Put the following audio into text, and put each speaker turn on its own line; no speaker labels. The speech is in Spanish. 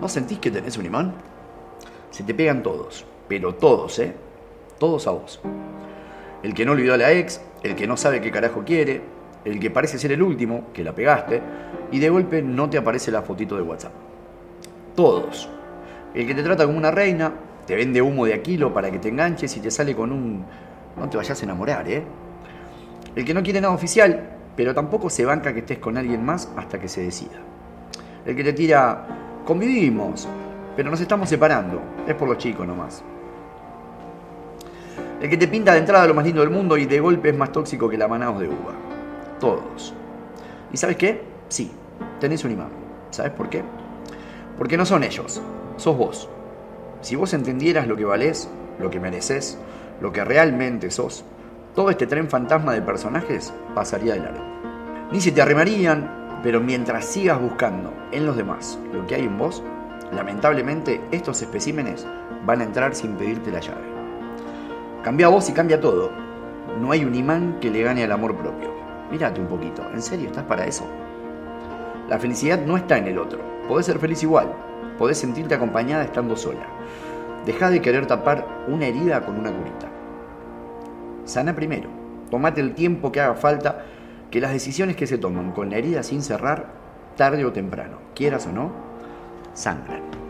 ¿No sentís que tenés un imán? Se te pegan todos, pero todos, ¿eh? Todos a vos. El que no olvidó a la ex, el que no sabe qué carajo quiere, el que parece ser el último, que la pegaste, y de golpe no te aparece la fotito de WhatsApp. Todos. El que te trata como una reina, te vende humo de aquilo para que te enganches y te sale con un... No te vayas a enamorar, ¿eh? El que no quiere nada oficial, pero tampoco se banca que estés con alguien más hasta que se decida. El que te tira, convivimos, pero nos estamos separando, es por los chicos nomás. El que te pinta de entrada lo más lindo del mundo y de golpe es más tóxico que la manaos de uva. Todos. ¿Y sabes qué? Sí, tenés un imán. ¿Sabes por qué? Porque no son ellos, sos vos. Si vos entendieras lo que valés, lo que mereces, lo que realmente sos, todo este tren fantasma de personajes pasaría de largo. Ni se te arrimarían, pero mientras sigas buscando en los demás lo que hay en vos, lamentablemente estos especímenes van a entrar sin pedirte la llave. Cambia vos y cambia todo. No hay un imán que le gane al amor propio. Mírate un poquito, ¿en serio estás para eso? La felicidad no está en el otro. Podés ser feliz igual. Podés sentirte acompañada estando sola. Deja de querer tapar una herida con una curita. Sana primero. Tomate el tiempo que haga falta, que las decisiones que se toman con la herida sin cerrar, tarde o temprano, quieras o no, sangran.